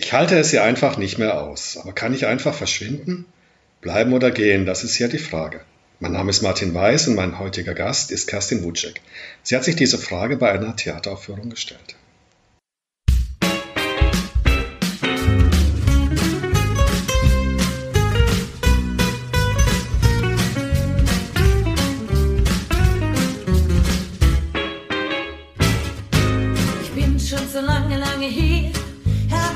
Ich halte es hier einfach nicht mehr aus. Aber kann ich einfach verschwinden? Bleiben oder gehen, das ist hier die Frage. Mein Name ist Martin Weiß und mein heutiger Gast ist Kerstin Wutschek. Sie hat sich diese Frage bei einer Theateraufführung gestellt.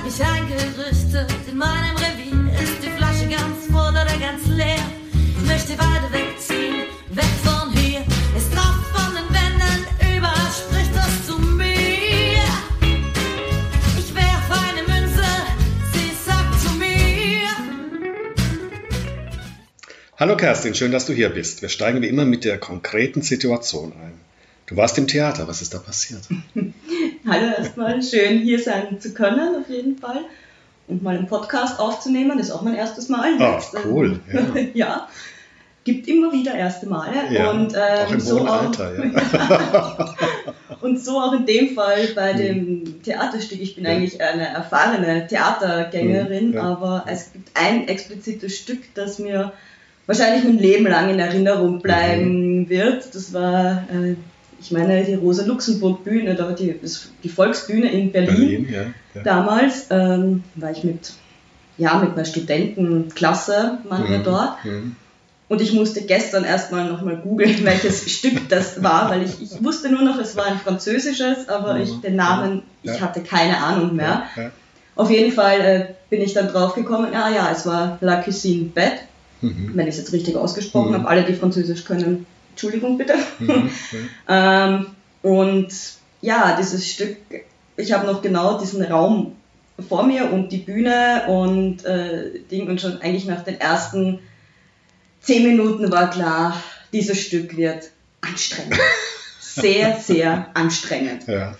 Mich eingerüstet. In meinem Revier ist die Flasche ganz voll oder ganz leer. Ich möchte weiter wegziehen, weg von hier. Es tropft von den Wänden, überall spricht das zu mir. Ich werf eine Münze, sie sagt zu mir. Hallo Kerstin, schön, dass du hier bist. Wir steigen wie immer mit der konkreten Situation ein. Du warst im Theater, was ist da passiert? Hallo erstmal, schön hier sein zu können auf jeden Fall und mal einen Podcast aufzunehmen, das ist auch mein erstes Mal. Ah, cool. Ja. ja. Gibt immer wieder erste Male ja, und ähm, auch im so Alter, auch, ja. und so auch in dem Fall bei dem Theaterstück. Ich bin ja. eigentlich eine erfahrene Theatergängerin, ja. aber es gibt ein explizites Stück, das mir wahrscheinlich mein Leben lang in Erinnerung bleiben mhm. wird. Das war äh, ich meine, die Rosa-Luxemburg-Bühne, da die, die Volksbühne in Berlin, Berlin ja, ja. damals, ähm, war ich mit, ja, mit einer Studentenklasse, wir mhm, dort. Mhm. Und ich musste gestern erstmal nochmal googeln, welches Stück das war, weil ich, ich wusste nur noch, es war ein französisches, aber mhm. ich den Namen, ja. ich hatte keine Ahnung mehr. Auf jeden Fall äh, bin ich dann drauf gekommen, ja, ja, es war La Cuisine Bête, mhm. wenn ich es jetzt richtig ausgesprochen mhm. habe. Alle, die Französisch können, Entschuldigung bitte. Mhm, ähm, und ja, dieses Stück, ich habe noch genau diesen Raum vor mir und die Bühne und äh, Ding und schon eigentlich nach den ersten zehn Minuten war klar, dieses Stück wird anstrengend. Sehr, sehr anstrengend. Ja.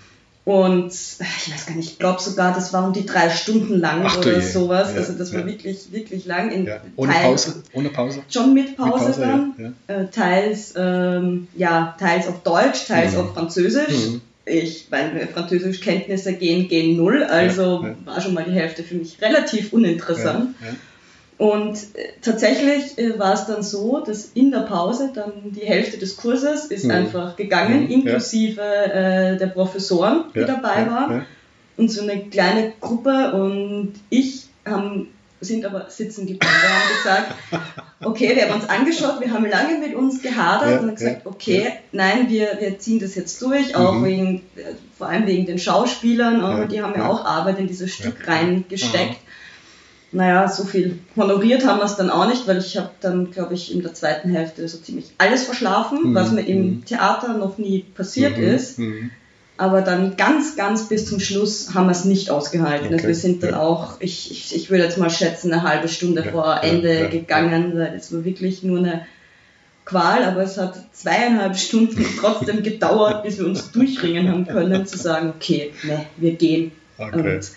Und ich weiß gar nicht, ich glaube sogar, das war um die drei Stunden lang Ach, oder sowas. Ja, also das war wirklich, wirklich lang. In ja. Ohne Teil, Pause? Ohne Pause? Schon mit Pause, mit Pause dann. Äh, teils, ähm, ja, teils auf Deutsch, teils mhm. auf Französisch. Mhm. Ich, meine Französischkenntnisse gehen, gehen null, also war schon mal die Hälfte für mich relativ uninteressant. Und äh, tatsächlich äh, war es dann so, dass in der Pause dann die Hälfte des Kurses ist mhm. einfach gegangen, mhm. inklusive äh, der Professoren, die ja. dabei waren. Ja. Und so eine kleine Gruppe und ich haben, sind aber sitzen geblieben. Wir haben gesagt, okay, wir haben uns angeschaut, wir haben lange mit uns gehadert ja, und gesagt, okay, nein, wir, wir ziehen das jetzt durch, auch mhm. wegen, äh, vor allem wegen den Schauspielern, die haben ja auch Arbeit in dieses Stück reingesteckt naja, so viel honoriert haben wir es dann auch nicht, weil ich habe dann, glaube ich, in der zweiten Hälfte so ziemlich alles verschlafen, mhm. was mir im mhm. Theater noch nie passiert mhm. ist. Mhm. Aber dann ganz, ganz bis zum Schluss haben wir es nicht ausgehalten. Okay. Also wir sind dann ja. auch, ich, ich, ich würde jetzt mal schätzen, eine halbe Stunde ja, vor Ende ja, gegangen, weil es war wirklich nur eine Qual, aber es hat zweieinhalb Stunden trotzdem gedauert, bis wir uns durchringen haben können, zu sagen, okay, ne, wir gehen. Okay. Und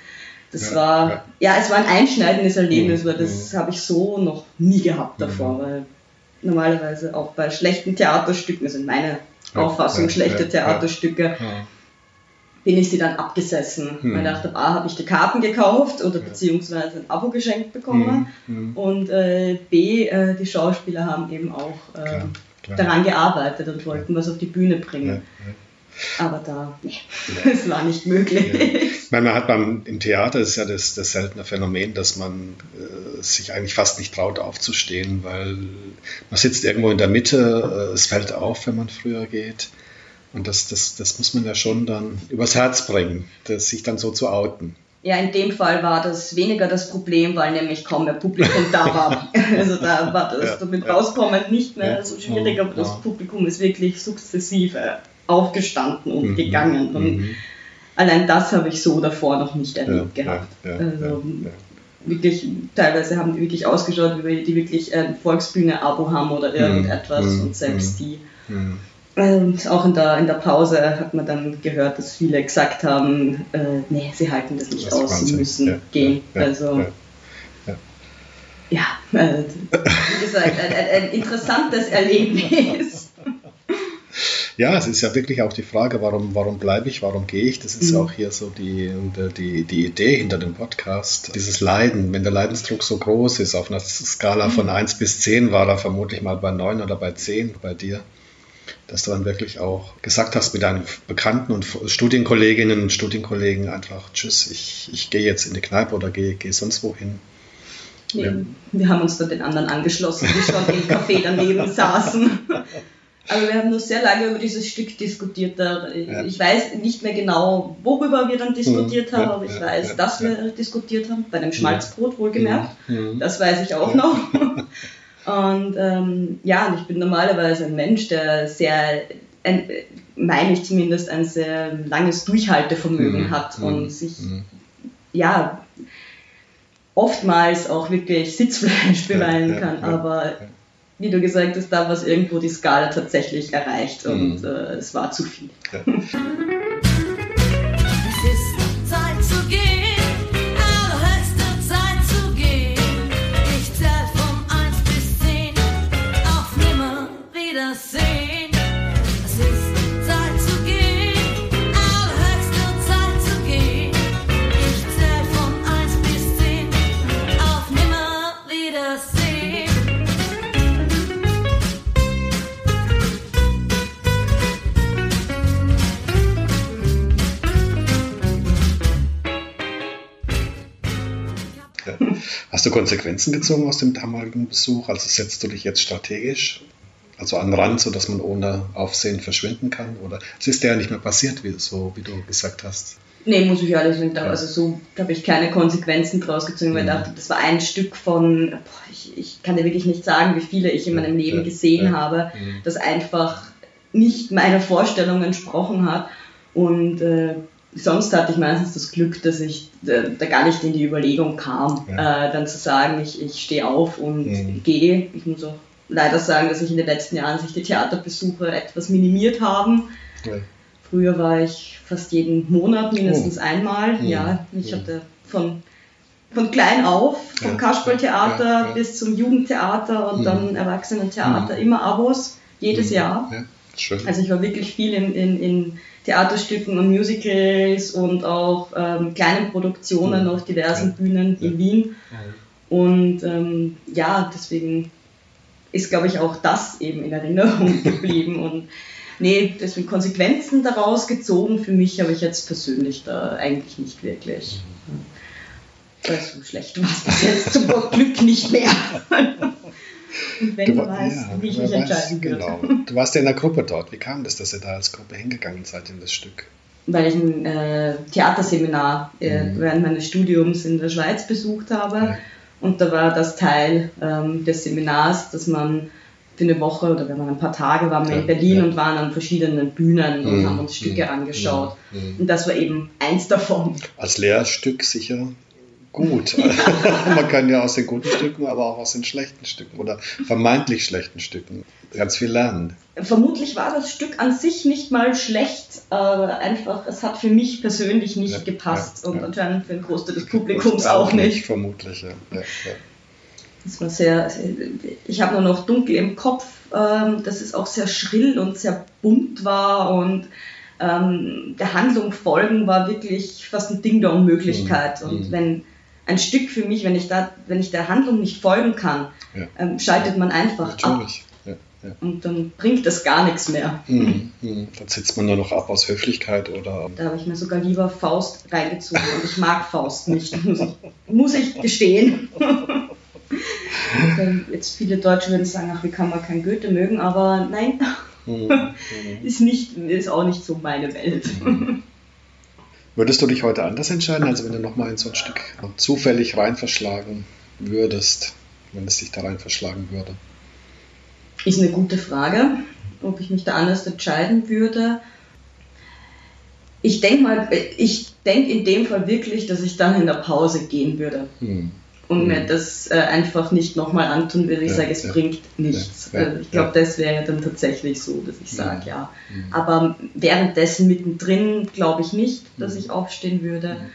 das ja, war, ja. ja. es war ein einschneidendes Erlebnis, mhm. weil das mhm. habe ich so noch nie gehabt davor, mhm. weil normalerweise auch bei schlechten Theaterstücken, also in meiner Auffassung schlechte Theaterstücke, bin ich sie dann abgesessen. Mhm. Weil ich dachte, A, habe ich die Karten gekauft oder beziehungsweise ein Abo geschenkt bekommen mhm. und äh, B, äh, die Schauspieler haben eben auch äh, klar, klar. daran gearbeitet und wollten was auf die Bühne bringen. Aber da, nee, es war nicht möglich. Ja. Meine, man hat beim, im Theater ist ja das, das seltene Phänomen, dass man äh, sich eigentlich fast nicht traut aufzustehen, weil man sitzt irgendwo in der Mitte, äh, es fällt auf, wenn man früher geht. Und das, das, das muss man ja schon dann übers Herz bringen, das, sich dann so zu outen. Ja, in dem Fall war das weniger das Problem, weil nämlich kaum mehr Publikum da war. Also da war das ja, damit ja. rauskommen nicht mehr so schwierig, aber das Publikum ist wirklich sukzessive aufgestanden und mhm. gegangen. Und mhm. Allein das habe ich so davor noch nicht erlebt ja, gehabt. Ja, ja, also, wirklich, teilweise haben die wirklich ausgeschaut, wie die wirklich ein Volksbühne-Abo haben oder mhm. irgendetwas mhm. und selbst die. Mhm. Und auch in der, in der Pause hat man dann gehört, dass viele gesagt haben, äh, nee, sie halten das nicht das aus, sie müssen gehen. also ja, äh, wie gesagt, ein, ein, ein interessantes Erlebnis. Ja, es ist ja wirklich auch die Frage, warum, warum bleibe ich, warum gehe ich? Das ist mhm. auch hier so die, die, die Idee hinter dem Podcast. Dieses Leiden, wenn der Leidensdruck so groß ist, auf einer Skala von 1 mhm. bis 10 war er vermutlich mal bei 9 oder bei 10 bei dir dass du dann wirklich auch gesagt hast mit deinen Bekannten und Studienkolleginnen und Studienkollegen einfach, tschüss, ich, ich gehe jetzt in die Kneipe oder gehe, gehe sonst wohin. Nee, wir haben uns dann den anderen angeschlossen, die schon im Café daneben saßen. Aber wir haben nur sehr lange über dieses Stück diskutiert. Ich weiß nicht mehr genau, worüber wir dann diskutiert haben, aber ich weiß, dass wir diskutiert haben, bei dem Schmalzbrot wohlgemerkt. Das weiß ich auch noch. Und ähm, ja, und ich bin normalerweise ein Mensch, der sehr, ein, meine ich zumindest, ein sehr langes Durchhaltevermögen mhm. hat und mhm. sich, mhm. ja, oftmals auch wirklich Sitzfleisch beweinen ja, kann. Ja, aber wie du gesagt hast, da war irgendwo die Skala tatsächlich erreicht und mhm. äh, es war zu viel. Hast du Konsequenzen gezogen aus dem damaligen Besuch? Also setzt du dich jetzt strategisch also an den Rand, sodass man ohne Aufsehen verschwinden kann? Oder es ist ja nicht mehr passiert, wie, so wie du gesagt hast. Nee, muss ich ehrlich sagen, also so habe ich keine Konsequenzen draus gezogen, weil ich mhm. dachte, das war ein Stück von, boah, ich, ich, kann dir wirklich nicht sagen, wie viele ich in meinem Leben gesehen habe, mhm. das einfach nicht meiner Vorstellung entsprochen hat. Und äh, sonst hatte ich meistens das Glück, dass ich da, da gar nicht in die Überlegung kam, ja. äh, dann zu sagen, ich, ich stehe auf und mhm. gehe. Ich muss auch leider sagen, dass sich in den letzten Jahren sich die Theaterbesuche etwas minimiert haben. Ja. Früher war ich fast jeden Monat mindestens oh. einmal. Mhm. Ja, ich ja. hatte von, von klein auf, vom ja. Kasperltheater bis zum Jugendtheater und mhm. dann Erwachsenentheater, mhm. immer Abos, jedes mhm. Jahr. Also ich war wirklich viel in, in, in Theaterstücken und Musicals und auch ähm, kleinen Produktionen mhm. auf diversen Bühnen in Wien. Und ähm, ja, deswegen ist, glaube ich, auch das eben in Erinnerung geblieben. Und nee, deswegen Konsequenzen daraus gezogen für mich habe ich jetzt persönlich da eigentlich nicht wirklich. Weil so schlecht war es bis jetzt zum Glück nicht mehr. Wenn du, du weißt, ja, wie ich mich entscheiden würde. Genau. Du warst ja in der Gruppe dort. Wie kam das, dass ihr da als Gruppe hingegangen seid in das Stück? Weil ich ein äh, Theaterseminar äh, mhm. während meines Studiums in der Schweiz besucht habe. Ja. Und da war das Teil ähm, des Seminars, dass man für eine Woche oder wenn man ein paar Tage waren wir ja, in Berlin ja. und waren an verschiedenen Bühnen mhm. und haben uns Stücke mhm. angeschaut. Mhm. Und das war eben eins davon. Als Lehrstück sicher gut. Man kann ja aus den guten Stücken, aber auch aus den schlechten Stücken oder vermeintlich schlechten Stücken ganz viel lernen. Vermutlich war das Stück an sich nicht mal schlecht, aber einfach, es hat für mich persönlich nicht ja, gepasst ja, und ja. anscheinend für den Großteil des Publikums auch, auch nicht. nicht. Vermutlich, ja. Das war sehr, ich habe nur noch dunkel im Kopf, ähm, dass es auch sehr schrill und sehr bunt war und ähm, der Handlung folgen war wirklich fast ein Ding der Unmöglichkeit. Mhm. Und mhm. wenn ein Stück für mich, wenn ich da, wenn ich der Handlung nicht folgen kann, ja. ähm, schaltet man einfach Natürlich. ab. Ja. Und dann bringt das gar nichts mehr. Mhm, mhm. Dann sitzt man nur noch ab aus Höflichkeit oder. Da habe ich mir sogar lieber Faust reingezogen und ich mag Faust nicht, muss ich, gestehen. Jetzt viele Deutsche würden sagen, ach, wie kann man kein Goethe mögen, aber nein, mhm, mhm. ist, nicht, ist auch nicht so meine Welt. Mhm. Würdest du dich heute anders entscheiden, also wenn du nochmal in so ein Stück zufällig rein verschlagen würdest, wenn es dich da rein verschlagen würde? Ist eine gute Frage, ob ich mich da anders entscheiden würde. Ich denke mal, ich denke in dem Fall wirklich, dass ich dann in der Pause gehen würde. Hm und mhm. mir das äh, einfach nicht nochmal antun will. Ich ja, sage, es ja. bringt nichts. Ja, also ich glaube, das wäre dann tatsächlich so, dass ich sage, ja. Mhm. Aber währenddessen mittendrin glaube ich nicht, dass mhm. ich aufstehen würde. Mhm.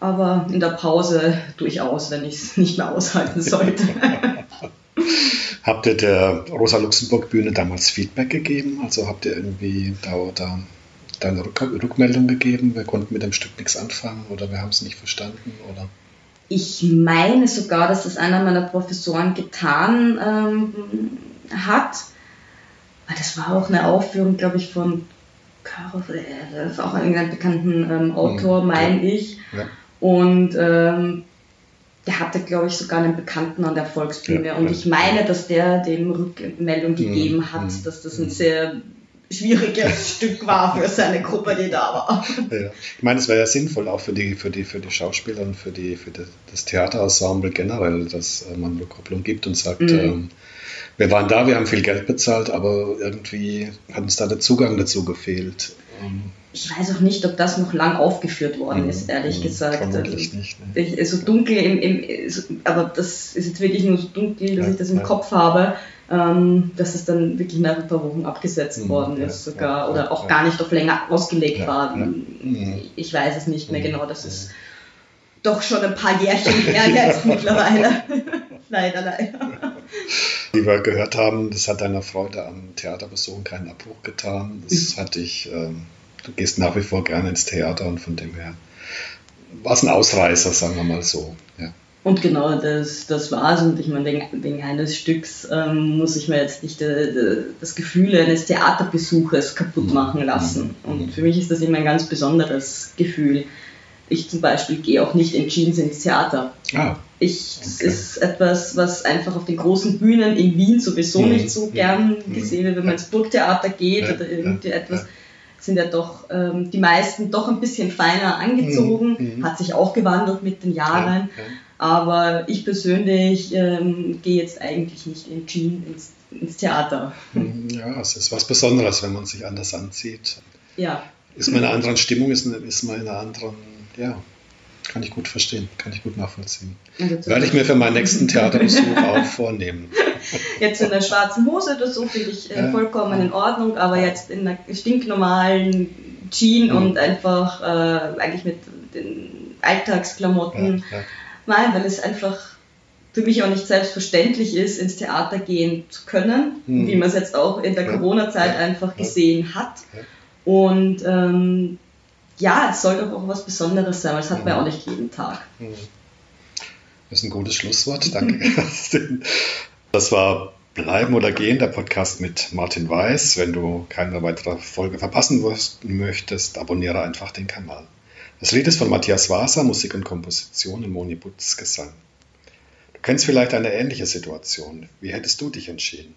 Aber in der Pause durchaus, wenn ich es nicht mehr aushalten sollte. Habt ihr der Rosa-Luxemburg-Bühne damals Feedback gegeben? Also habt ihr irgendwie da, da, da eine Rück Rückmeldung gegeben? Wir konnten mit dem Stück nichts anfangen oder wir haben es nicht verstanden? Oder? Ich meine sogar, dass das einer meiner Professoren getan ähm, hat. Das war auch eine Aufführung, glaube ich, von Karov, äh, auch einen bekannten ähm, Autor, mhm. meine ich. Ja. Und ähm, der hatte, glaube ich, sogar einen Bekannten an der Volksbühne. Ja, und ich meine, dass der dem Rückmeldung mhm. gegeben hat, mhm. dass das ein mhm. sehr schwieriges Stück war für seine Gruppe, die da war. Ja. Ich meine, es wäre ja sinnvoll auch für die, für die, für die Schauspieler und für, die, für das Theaterensemble generell, dass äh, man Rückkopplung gibt und sagt, mhm. ähm, wir waren da, wir haben viel Geld bezahlt, aber irgendwie hat uns da der Zugang dazu gefehlt. Ähm, ich weiß auch nicht, ob das noch lang aufgeführt worden ist, ehrlich gesagt. Vermutlich also, nicht. Ne? Ich, so dunkel, im, im, so, aber das ist jetzt wirklich nur so dunkel, dass ja, ich das im ja. Kopf habe, ähm, dass es dann wirklich nach ein paar Wochen abgesetzt mhm, worden ist, sogar, oder auch gar nicht auf länger ausgelegt war. Mhm. Ich weiß es nicht mehr mhm. genau, das ist doch schon ein paar Jährchen her jetzt mittlerweile. leider, leider. Wie wir gehört haben, das hat deiner Freude am Theaterbesuch keinen Abbruch getan. Das hat dich. Ähm, du gehst nach wie vor gerne ins Theater und von dem her war es ein Ausreißer, sagen wir mal so. Ja. Und genau, das, das es. Und ich meine, wegen, wegen eines Stücks ähm, muss ich mir jetzt nicht äh, das Gefühl eines Theaterbesuches kaputt mhm. machen lassen. Mhm. Und für mich ist das immer ein ganz besonderes Gefühl. Ich zum Beispiel gehe auch nicht in Jeans ins Theater. Ah, ich, das okay. ist etwas, was einfach auf den großen Bühnen in Wien sowieso mhm. nicht so gern gesehen wird, wenn man ins Burgtheater geht ja, oder irgendwie ja, etwas. Ja sind ja doch ähm, die meisten doch ein bisschen feiner angezogen, mhm. mhm. hat sich auch gewandelt mit den Jahren. Ja, ja. Aber ich persönlich ähm, gehe jetzt eigentlich nicht in Jeans ins, ins, Theater. Ja, es ist was Besonderes, wenn man sich anders anzieht. Ja. Ist man in einer anderen Stimmung, ist, ist man in einer anderen, ja, kann ich gut verstehen, kann ich gut nachvollziehen. Werde ich mir für meinen nächsten Theaterbesuch auch vornehmen. Jetzt in der schwarzen Hose oder so finde ich äh, vollkommen in Ordnung, aber jetzt in einer stinknormalen Jean mhm. und einfach äh, eigentlich mit den Alltagsklamotten. Ja, ja. Nein, weil es einfach für mich auch nicht selbstverständlich ist, ins Theater gehen zu können, mhm. wie man es jetzt auch in der Corona-Zeit einfach gesehen hat. Und ähm, ja, es soll doch auch was Besonderes sein, weil das hat man ja auch nicht jeden Tag. Mhm. Das ist ein gutes Schlusswort. Danke, Kerstin. Das war Bleiben oder Gehen, der Podcast mit Martin Weiß. Wenn du keine weitere Folge verpassen möchtest, abonniere einfach den Kanal. Das Lied ist von Matthias Waser, Musik und Komposition und Moni Butz Gesang. Du kennst vielleicht eine ähnliche Situation. Wie hättest du dich entschieden?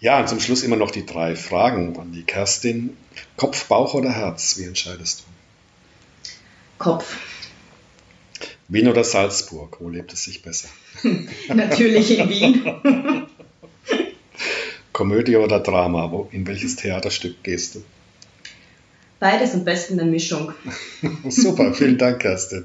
Ja, und zum Schluss immer noch die drei Fragen an die Kerstin. Kopf, Bauch oder Herz? Wie entscheidest du? Kopf. Wien oder Salzburg? Wo lebt es sich besser? Natürlich in Wien. Komödie oder Drama? Wo, in welches Theaterstück gehst du? Beides am besten eine Mischung. Super, vielen Dank, Kerstin.